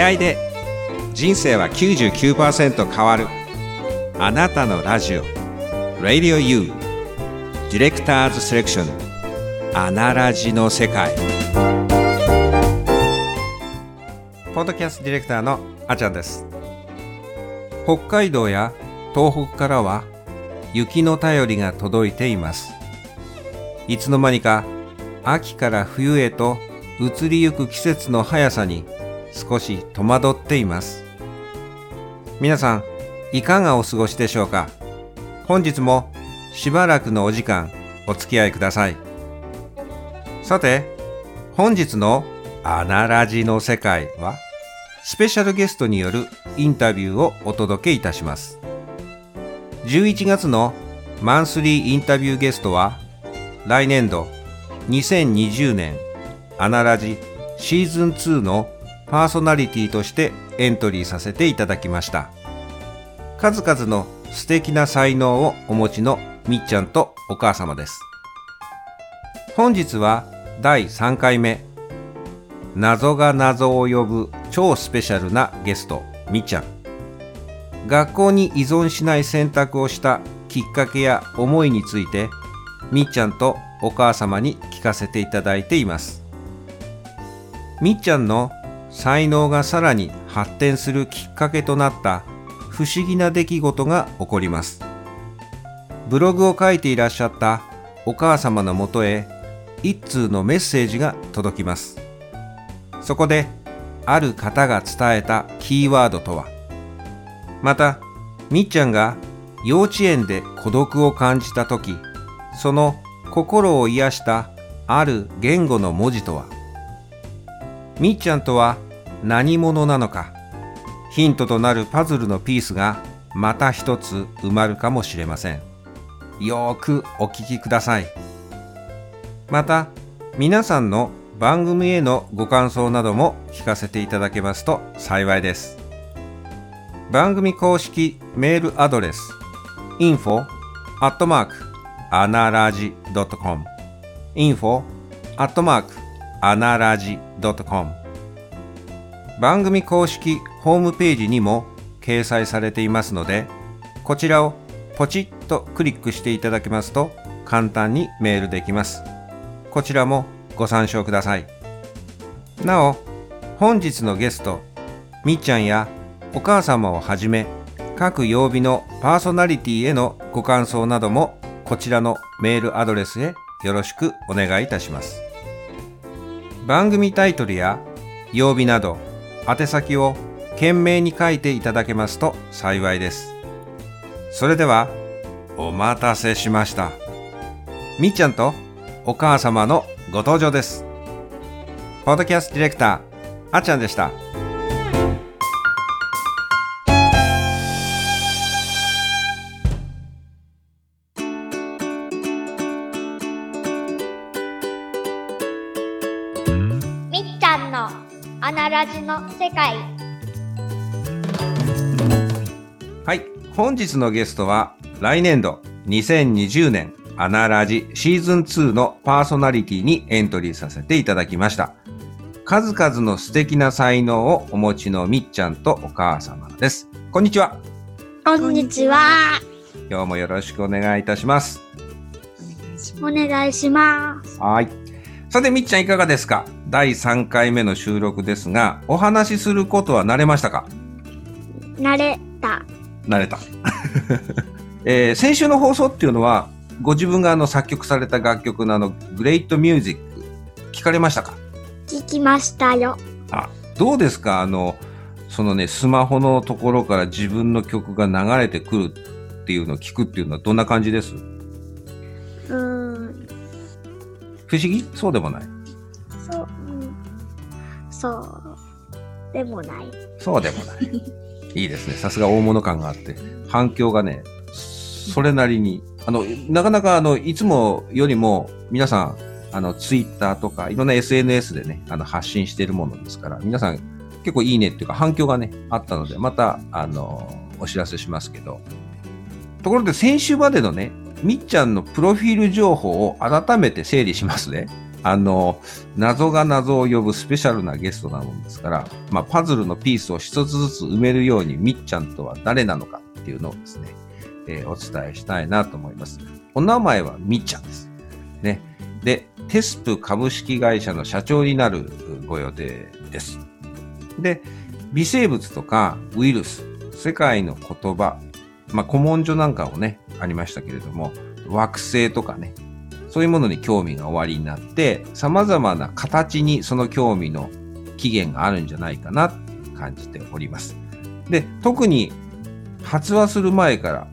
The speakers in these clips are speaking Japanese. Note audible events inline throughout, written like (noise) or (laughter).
出会いで人生は99%変わる。あなたのラジオ。Radio U ディレクターズセレクション。アナラジの世界。ポッドキャストディレクターのあちゃんです。北海道や東北からは雪の便りが届いています。いつの間にか秋から冬へと移りゆく季節の速さに少し戸惑っています。皆さんいかがお過ごしでしょうか？本日もしばらくのお時間お付き合いください。さて本日のアナラジの世界はスペシャルゲストによるインタビューをお届けいたします。11月のマンスリーインタビューゲストは来年度2020年アナラジシーズン2のパーソナリティとしてエントリーさせていただきました。数々の素敵な才能をお持ちのみっちゃんとお母様です。本日は第3回目。謎が謎を呼ぶ超スペシャルなゲストみっちゃん。学校に依存しない選択をしたきっかけや思いについてみっちゃんとお母様に聞かせていただいています。みっちゃんの才能がさらに発展するきっかけとなった不思議な出来事が起こります。ブログを書いていらっしゃったお母様のもとへ一通のメッセージが届きます。そこである方が伝えたキーワードとは。またみっちゃんが幼稚園で孤独を感じた時その心を癒したある言語の文字とは。みっちゃんとは何者なのか。ヒントとなるパズルのピースがまた一つ埋まるかもしれません。よーくお聞きください。また皆さんの番組へのご感想なども聞かせていただけますと幸いです。番組公式メールアドレス info アットマークアナラジ .com info アットマークアナラジ .com 番組公式ホームページにも掲載されていますのでこちらをポチッとクリックしていただけますと簡単にメールできます。こちらもご参照ください。なお本日のゲストみっちゃんやお母様をはじめ各曜日のパーソナリティへのご感想などもこちらのメールアドレスへよろしくお願いいたします。番組タイトルや曜日など宛先を懸命に書いていただけますと幸いです。それではお待たせしました。みっちゃんとお母様のご登場です。ポッドキャストディレクターあっちゃんでした。世界はい。本日のゲストは来年度2020年アナラジシーズン2のパーソナリティにエントリーさせていただきました。数々の素敵な才能をお持ちのみっちゃんとお母様です。こんにちは。こんにちは。今日もよろしくお願いいたします。お願いします。はいさてみっちゃんいかがですか？第3回目の収録ですがお話しすることは慣れましたか？慣れた。慣れた、(laughs) えー先週の放送っていうのはご自分があの作曲された楽曲のあのグレイトミュージック聞かれましたか？聞きましたよ。あどうですか？あのそのねスマホのところから自分の曲が流れてくるっていうのを聞くっていうのはどんな感じです？不思議？そうでもない。そう、うん、そう。でもない。そうでもない。(laughs) いいですね。さすが大物感があって。反響がねそれなりに。あのなかなかあのいつもよりも皆さんあのツイッターとかいろんな SNS でねあの発信しているものですから皆さん結構いいねっていうか反響がねあったのでまたあのお知らせしますけど。ところで先週までのねみっちゃんのプロフィール情報を改めて整理しますねあの、謎が謎を呼ぶスペシャルなゲストなもんですから、まあ、パズルのピースを一つずつ埋めるように、みっちゃんとは誰なのかっていうのをですね、えー、お伝えしたいなと思います。お名前はみっちゃんです。ね。で、テスプ株式会社の社長になるご予定です。で、微生物とかウイルス、世界の言葉、まあ、古文書なんかもね、ありましたけれども、惑星とかね、そういうものに興味がおありになって、様々な形にその興味の起源があるんじゃないかな感じております。で、特に発話する前から、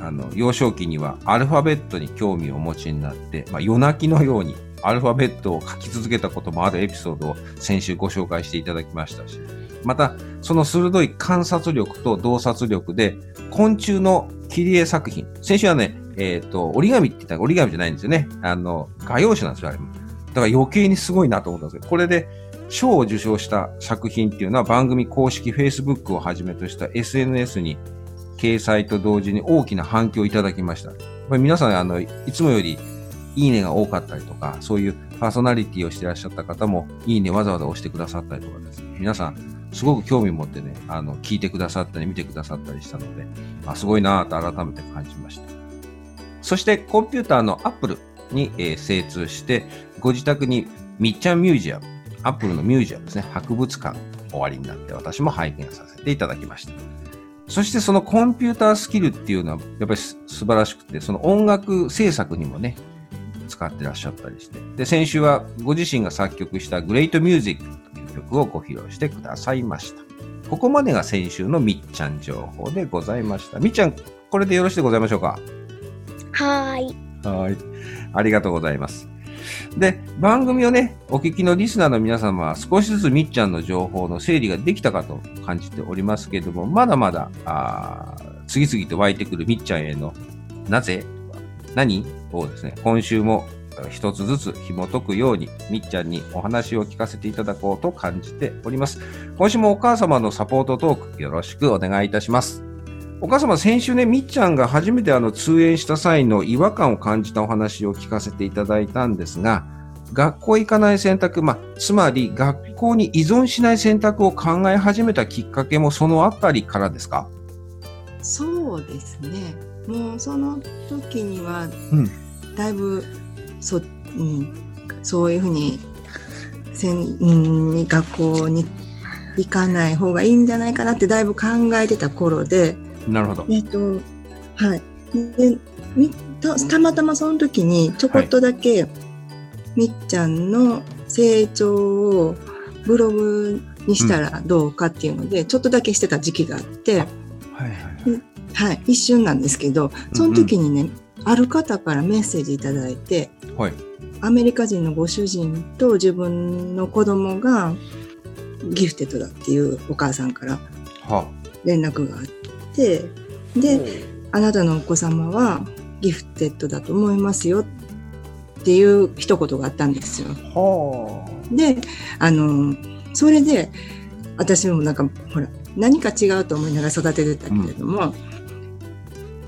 あの、幼少期にはアルファベットに興味をお持ちになって、まあ、夜泣きのようにアルファベットを書き続けたこともあるエピソードを先週ご紹介していただきましたし、また、その鋭い観察力と洞察力で、昆虫の切り絵作品。先週はね、えっ、ー、と、折り紙って言ったら折り紙じゃないんですよね。あの、画用紙なんですよ、あれも。だから余計にすごいなと思ったんですけど、これで賞を受賞した作品っていうのは番組公式 Facebook をはじめとした SNS に掲載と同時に大きな反響をいただきました。皆さん、あの、いつもよりいいねが多かったりとか、そういうパーソナリティをしてらっしゃった方も、いいねわざわざ押してくださったりとかですね、皆さん、すごく興味持ってね、あの、聞いてくださったり、見てくださったりしたので、あすごいなぁと改めて感じました。そして、コンピューターの Apple に、えー、精通して、ご自宅にみっちゃんミュージアム、Apple のミュージアムですね、博物館終わりになって、私も拝見させていただきました。そしてそのコンピュータースキルっていうのはやっぱり素晴らしくて、その音楽制作にもね、使ってらっしゃったりして。で、先週はご自身が作曲したグレートミュージック曲をご披露してくださいました。ここまでが先週のみっちゃん情報でございました。みっちゃん、これでよろしいでございましょうかはーい。はい。ありがとうございます。で、番組をね、お聞きのリスナーの皆様は少しずつみっちゃんの情報の整理ができたかと感じておりますけれども、まだまだ、あ次々と湧いてくるみっちゃんへのなぜ何をですね、今週も一つずつ紐解くように、みっちゃんにお話を聞かせていただこうと感じております。今週もお母様のサポートトークよろしくお願いいたします。お母様、先週ね、みっちゃんが初めてあの通園した際の違和感を感じたお話を聞かせていただいたんですが、学校行かない選択、まあ、つまり学校に依存しない選択を考え始めたきっかけもそのあたりからですか？そうですね。もうその時には、だいぶそ,、うん、そういうふうにせん、うん、学校に行かない方がいいんじゃないかなってだいぶ考えてた頃でなるほど。えっとはい。でみたたまたまその時にちょこっとだけ、はい、みっちゃんの成長をブログにしたらどうかっていうので、うん、ちょっとだけしてた時期があって、はいはい、はい、一瞬なんですけど、その時にね、うんうん、ある方からメッセージいただいて、はい、アメリカ人のご主人と自分の子供がギフテッドだっていうお母さんから連絡があって、で、あなたのお子様はギフテッドだと思いますよっていう一言があったんですよ。で、あの、それで、私もなんか、ほら、何か違うと思いながら育ててたけれども、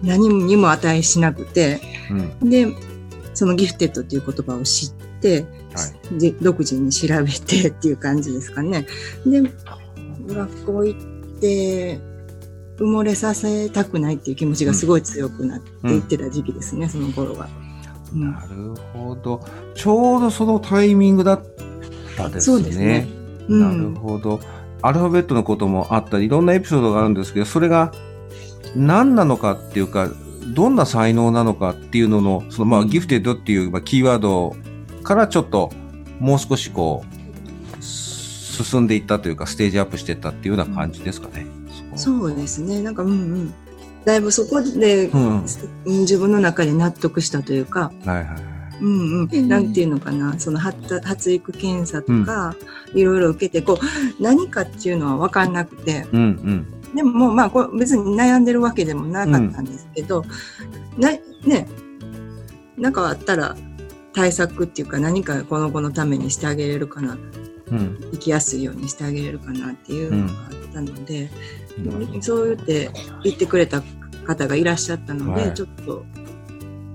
うん。何にも値しなくて、うん、でそのギフテッドっていう言葉を知って、はい、で独自に調べてっていう感じですかね。で学校行って埋もれさせたくないっていう気持ちがすごい強くなっていってた時期ですね、うん、その頃は。うん、なるほど。ちょうどそのタイミングだったですね。すね。なるほど。アルファベットのこともあったり、いろんなエピソードがあるんですけど、それが何なのかっていうか、どんな才能なのかっていうのの、そのまあ、ギフテッドっていう、まあ、キーワードからちょっと、もう少しこう、進んでいったというか、ステージアップしていったっていうような感じですかね。うん、そうですね。なんか、うんうん。だいぶそこで、うん、自分の中で納得したというか、はいはいうん。うん、なんていうのかな、その発発育検査とか、いろいろ受けて、こう、何かっていうのは分かんなくて、うんうんでももうまあこれ別に悩んでるわけでもなかったんですけど、うん、なねなんかあったら対策っていうか何かこの子のためにしてあげれるかな、うん、生きやすいようにしてあげれるかなっていうのがあったので、うん、そう言って言ってくれた方がいらっしゃったので、はい、ちょっと、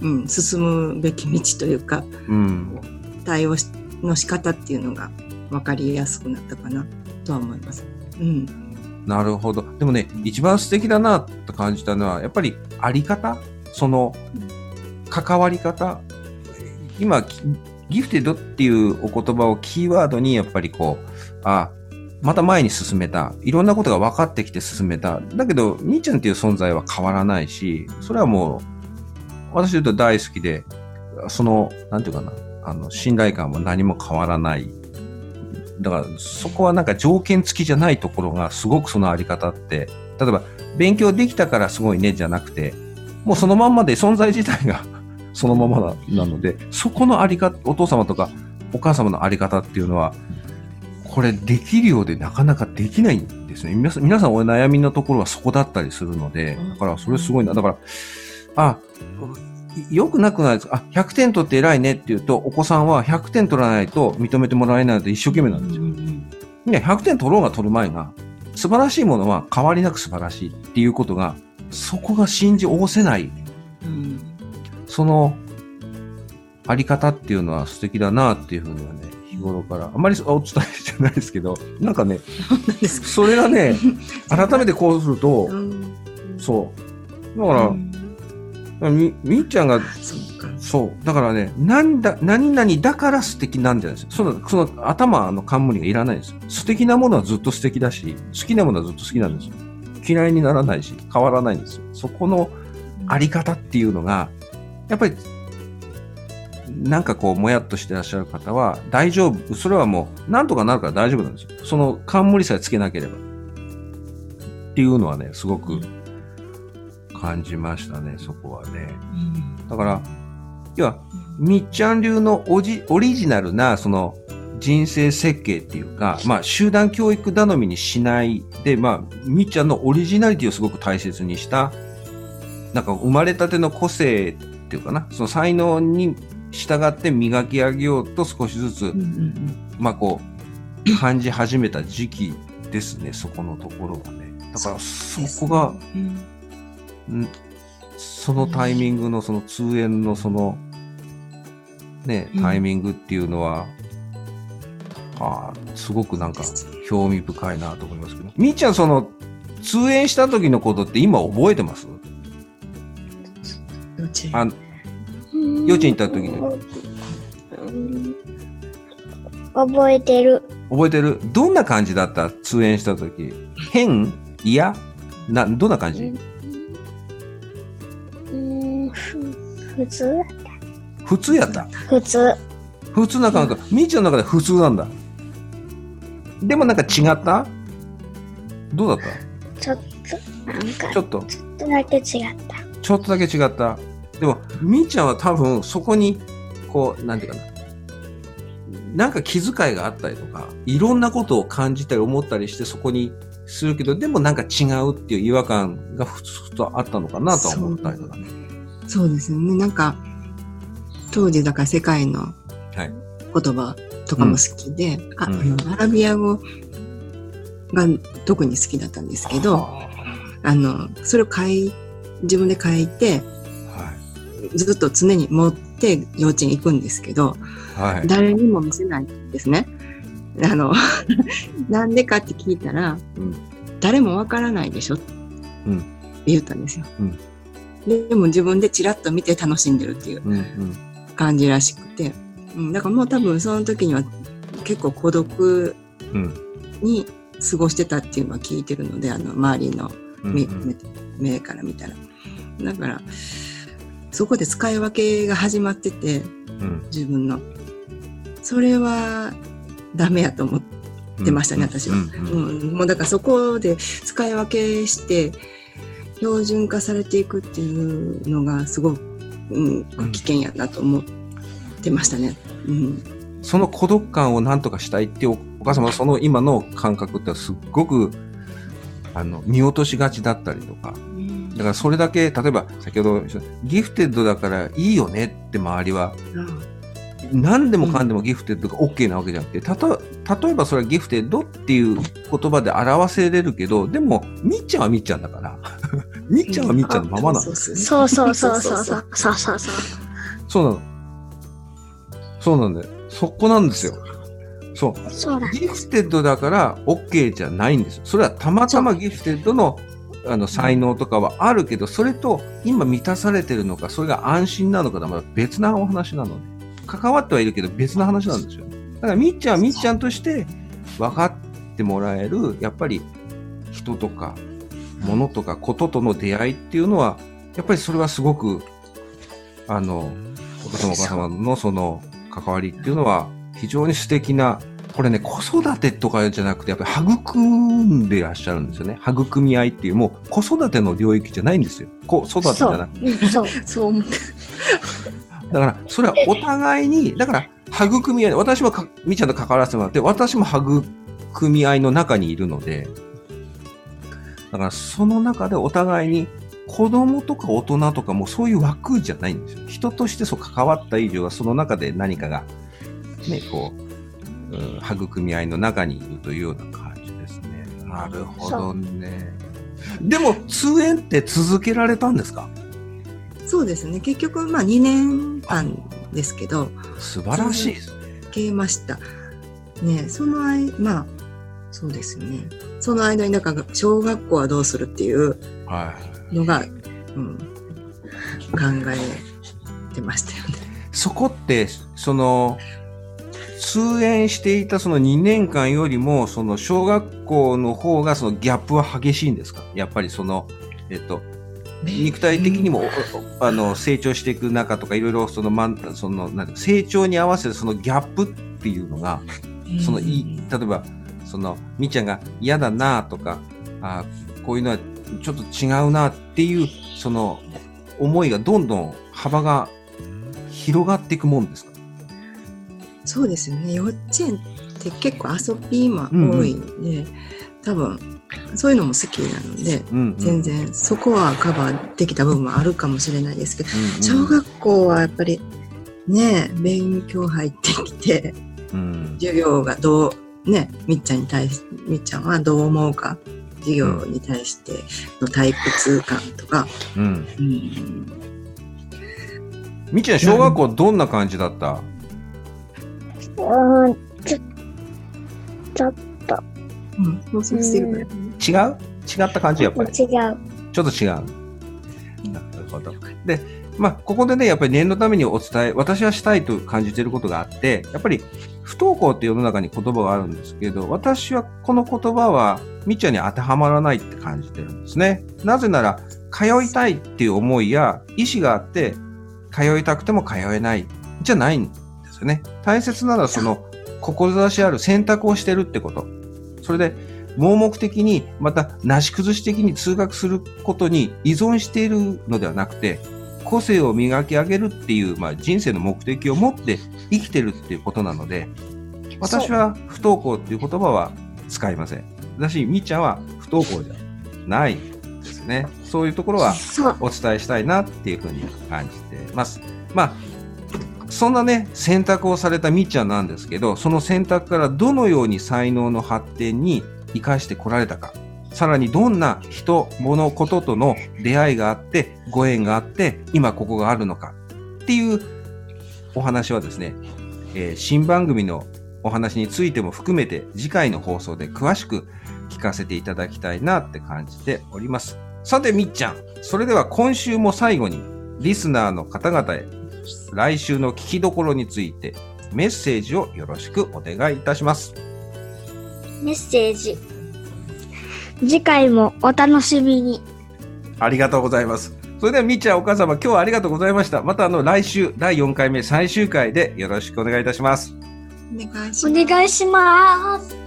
うん、進むべき道というか、うん、対応しの仕方っていうのが分かりやすくなったかなとは思います。うん。なるほど。でもね、一番素敵だなと感じたのは、やっぱりあり方？その、関わり方？今、ギフテッドっていうお言葉をキーワードに、やっぱりこう、あ、また前に進めた。いろんなことが分かってきて進めた。だけど、兄ちゃんっていう存在は変わらないし、それはもう、私で言うと大好きで、その、なんていうかな、あの、信頼感も何も変わらない。だから、そこはなんか条件付きじゃないところが、すごくそのあり方って、例えば、勉強できたからすごいね、じゃなくて、もうそのまんまで存在自体が (laughs) そのままなので、そこのあり方、お父様とかお母様のあり方っていうのは、これできるようでなかなかできないんですね。皆さんお悩みのところはそこだったりするので、だからそれすごいな。だから、あ、よくなくないですか？あ、100点取って偉いねって言うと、お子さんは100点取らないと認めてもらえないので一生懸命なんですよ。ね、100点取ろうが取る前が、素晴らしいものは変わりなく素晴らしいっていうことが、そこが信じおせない、うん。そのあり方っていうのは素敵だなっていうふうにはね、日頃から、あんまりお伝えじゃないですけど、なんかね、それがね、(laughs) 改めてこうするとう、んそう。だかうんら、み、みっちゃんが、そう。だからね、なんだ、何々だから素敵なんじゃないですよ。その、その頭の冠がいらないんですよ。素敵なものはずっと素敵だし、好きなものはずっと好きなんですよ。嫌いにならないし、変わらないんですよ。そこのあり方っていうのが、やっぱり、なんかこう、もやっとしてらっしゃる方は、大丈夫。それはもう、なんとかなるから大丈夫なんですよ。その冠さえつけなければ。っていうのはね、すごく感じましたね、そこはね。だから、要は、みっちゃん流のオジオリジナルな、その、人生設計っていうか、まあ、集団教育頼みにしないで、まあ、みっちゃんのオリジナリティをすごく大切にした、なんか生まれたての個性っていうかな、その才能に従って磨き上げようと少しずつ、うんうんまあこう、感じ始めた時期ですね、そこのところがね。だから、そこが、うんんそのタイミングのその通園のそのねうん。タイミングっていうのは、あーすごくなんか興味深いなと思いますけど。みーちゃんその通園した時のことって今覚えてます？幼稚園。あ幼稚園行った時にうん覚えてる。覚えてる？どんな感じだった？通園した時。変？嫌？などんな感じ？うん、ふ普通？普通やった普通。普通な感覚みーちゃんの中で普通なんだでもなんか違った？どうだった？ちょっと、なんか、ちょっとちょっとだけ違った。ちょっとだけ違った。でも、みーちゃんは多分そこに、こう、なんていうかな。なんか気遣いがあったりとか、いろんなことを感じたり思ったりしてそこにするけど、でもなんか違うっていう違和感がふつふつとあったのかなとは思ったりとかね。そうですよね。なんか、当時だから世界のはい言葉とかも好きで、あうんあのアラビア語が特に好きだったんですけど、はあの、それを書い、自分で書いて、あずっと常に持って幼稚園行くんですけど、はい。はい。誰にも見せないんですね。あの、(laughs) なんでかって聞いたら、うん誰もわからないでしょ、うんって言ったんですよ、うんで。でも自分でチラッと見て楽しんでるっていううんうん。感じらしくて、うん、だからもう多分その時には結構孤独うん。に過ごしてたっていうのは聞いてるので、あの周りのうん目,、目目から見たら。だから、そこで使い分けが始まってて、うん自分の。それはダメやと思って、出ましたね私はうんうんうん、もうだからそこで使い分けして、標準化されていくっていうのがすごく、うんうん、危険やなと思ってましたね。うん。その孤独感を何とかしたいっておお母様はその今の感覚ってすっごくあの見落としがちだったりとか。だからそれだけ例えば先ほどギフテッドだからいいよねって周りは何でもかんでもギフテッドが OK なわけじゃなくて。たと例えばそれはギフテッドっていう言葉で表せれるけどでもみっちゃんはみっちゃんだからみっちゃんはみっちゃんのままなんですそうそうそうそうそうそうそうそう。そうなの。そうなんだよ。そこなんですよ。そう。そうだ。ギフテッドだから OK じゃないんですよ。それはたまたまギフテッドのあの才能とかはあるけど、それと今満たされてるのか、それが安心なのかでまた別なお話なので、関わってはいるけど別な話なんですよ。だからみっちゃんはみっちゃんとして分かってもらえる、やっぱり人とか物とかこととの出会いっていうのは、やっぱりそれはすごく、あの、お父様お母様のその関わりっていうのは非常に素敵なこれね、子育てとかじゃなくて、やっぱり育んでいらっしゃるんですよね。育み合いっていう、もう子育ての領域じゃないんですよ。子育てじゃなくて。うんそう。(laughs) そう思って。だから、それはお互いに、だから、育み合い、私もかみーちゃんと関わらせてもらって、私も育み合いの中にいるので、だから、その中でお互いに、子供とか大人とかもそういう枠じゃないんですよ。人としてそう関わった以上は、その中で何かが、ね、こう、うん育み合いの中にいるというような感じですね。なるほどね。でも、通園って続けられたんですか？そうですね。結局、まあ2年間ですけど、素晴らしいですね。消えました。ねその間、まあ、そうですよね。その間に、なんか、小学校はどうするっていうはい。のが、うん、考えてましたよね。そこって、その、通園していたその2年間よりも、その小学校の方がそのギャップは激しいんですか？やっぱりその、えっと、肉体的にも、あの、成長していく中とか、いろいろその、まん、その、なん成長に合わせてそのギャップっていうのが、その、い、例えば、その、みーちゃんが嫌だなとか、あこういうのはちょっと違うなっていう、その、思いがどんどん幅が広がっていくもんですか？そうですよね。幼稚園って結構遊びも多いんで、多分、そういうのも好きなので、うん、うん。全然そこはカバーできた部分もあるかもしれないですけど、うんうん、小学校はやっぱりね勉強入ってきてうん、授業がどうねみっちゃんに対しみっちゃんはどう思うか？授業に対しての退屈感とか、うん。うん、みーちゃん、小学校どんな感じだった？うーん、ちょ、ちょっうん、放送してる違う？違った感じ、やっぱり。と違う。ちょっと違う。なるほど。で、まあ、ここでね、やっぱり念のためにお伝え、私はしたいと感じていることがあって、やっぱり不登校って世の中に言葉があるんですけど、私はこの言葉はみっちゃんに当てはまらないって感じてるんですね。なぜなら、通いたいっていう思いや意思があって、通いたくても通えない、じゃないんですよね。大切なのはその、志ある選択をしてるってこと。それで、盲目的に、また、なし崩し的に通学することに依存しているのではなくて、個性を磨き上げるっていう、まあ、人生の目的を持って生きてるっていうことなので、私は不登校っていう言葉は使いません。だし、みっちゃんは不登校じゃないですね。そういうところは。お伝えしたいなっていうふうに感じてます。まあ、そんなね、選択をされたみっちゃんなんですけど、その選択からどのように才能の発展に生かしてこられたか、さらにどんな人、物、こととの出会いがあって、ご縁があって、今ここがあるのかっていうお話はですね、えー新番組のお話についても含めて次回の放送で詳しく聞かせていただきたいなって感じております。さて、みっちゃん。それでは今週も最後に、リスナーの方々へ、来週の聞きどころについて、メッセージをよろしくお願いいたします。メッセージ。次回もお楽しみに。ありがとうございます。それでは、みっちゃん、お母様、今日はありがとうございました。また、あの、来週、第4回目、最終回でよろしくお願いいたします。お願いしますお願いします。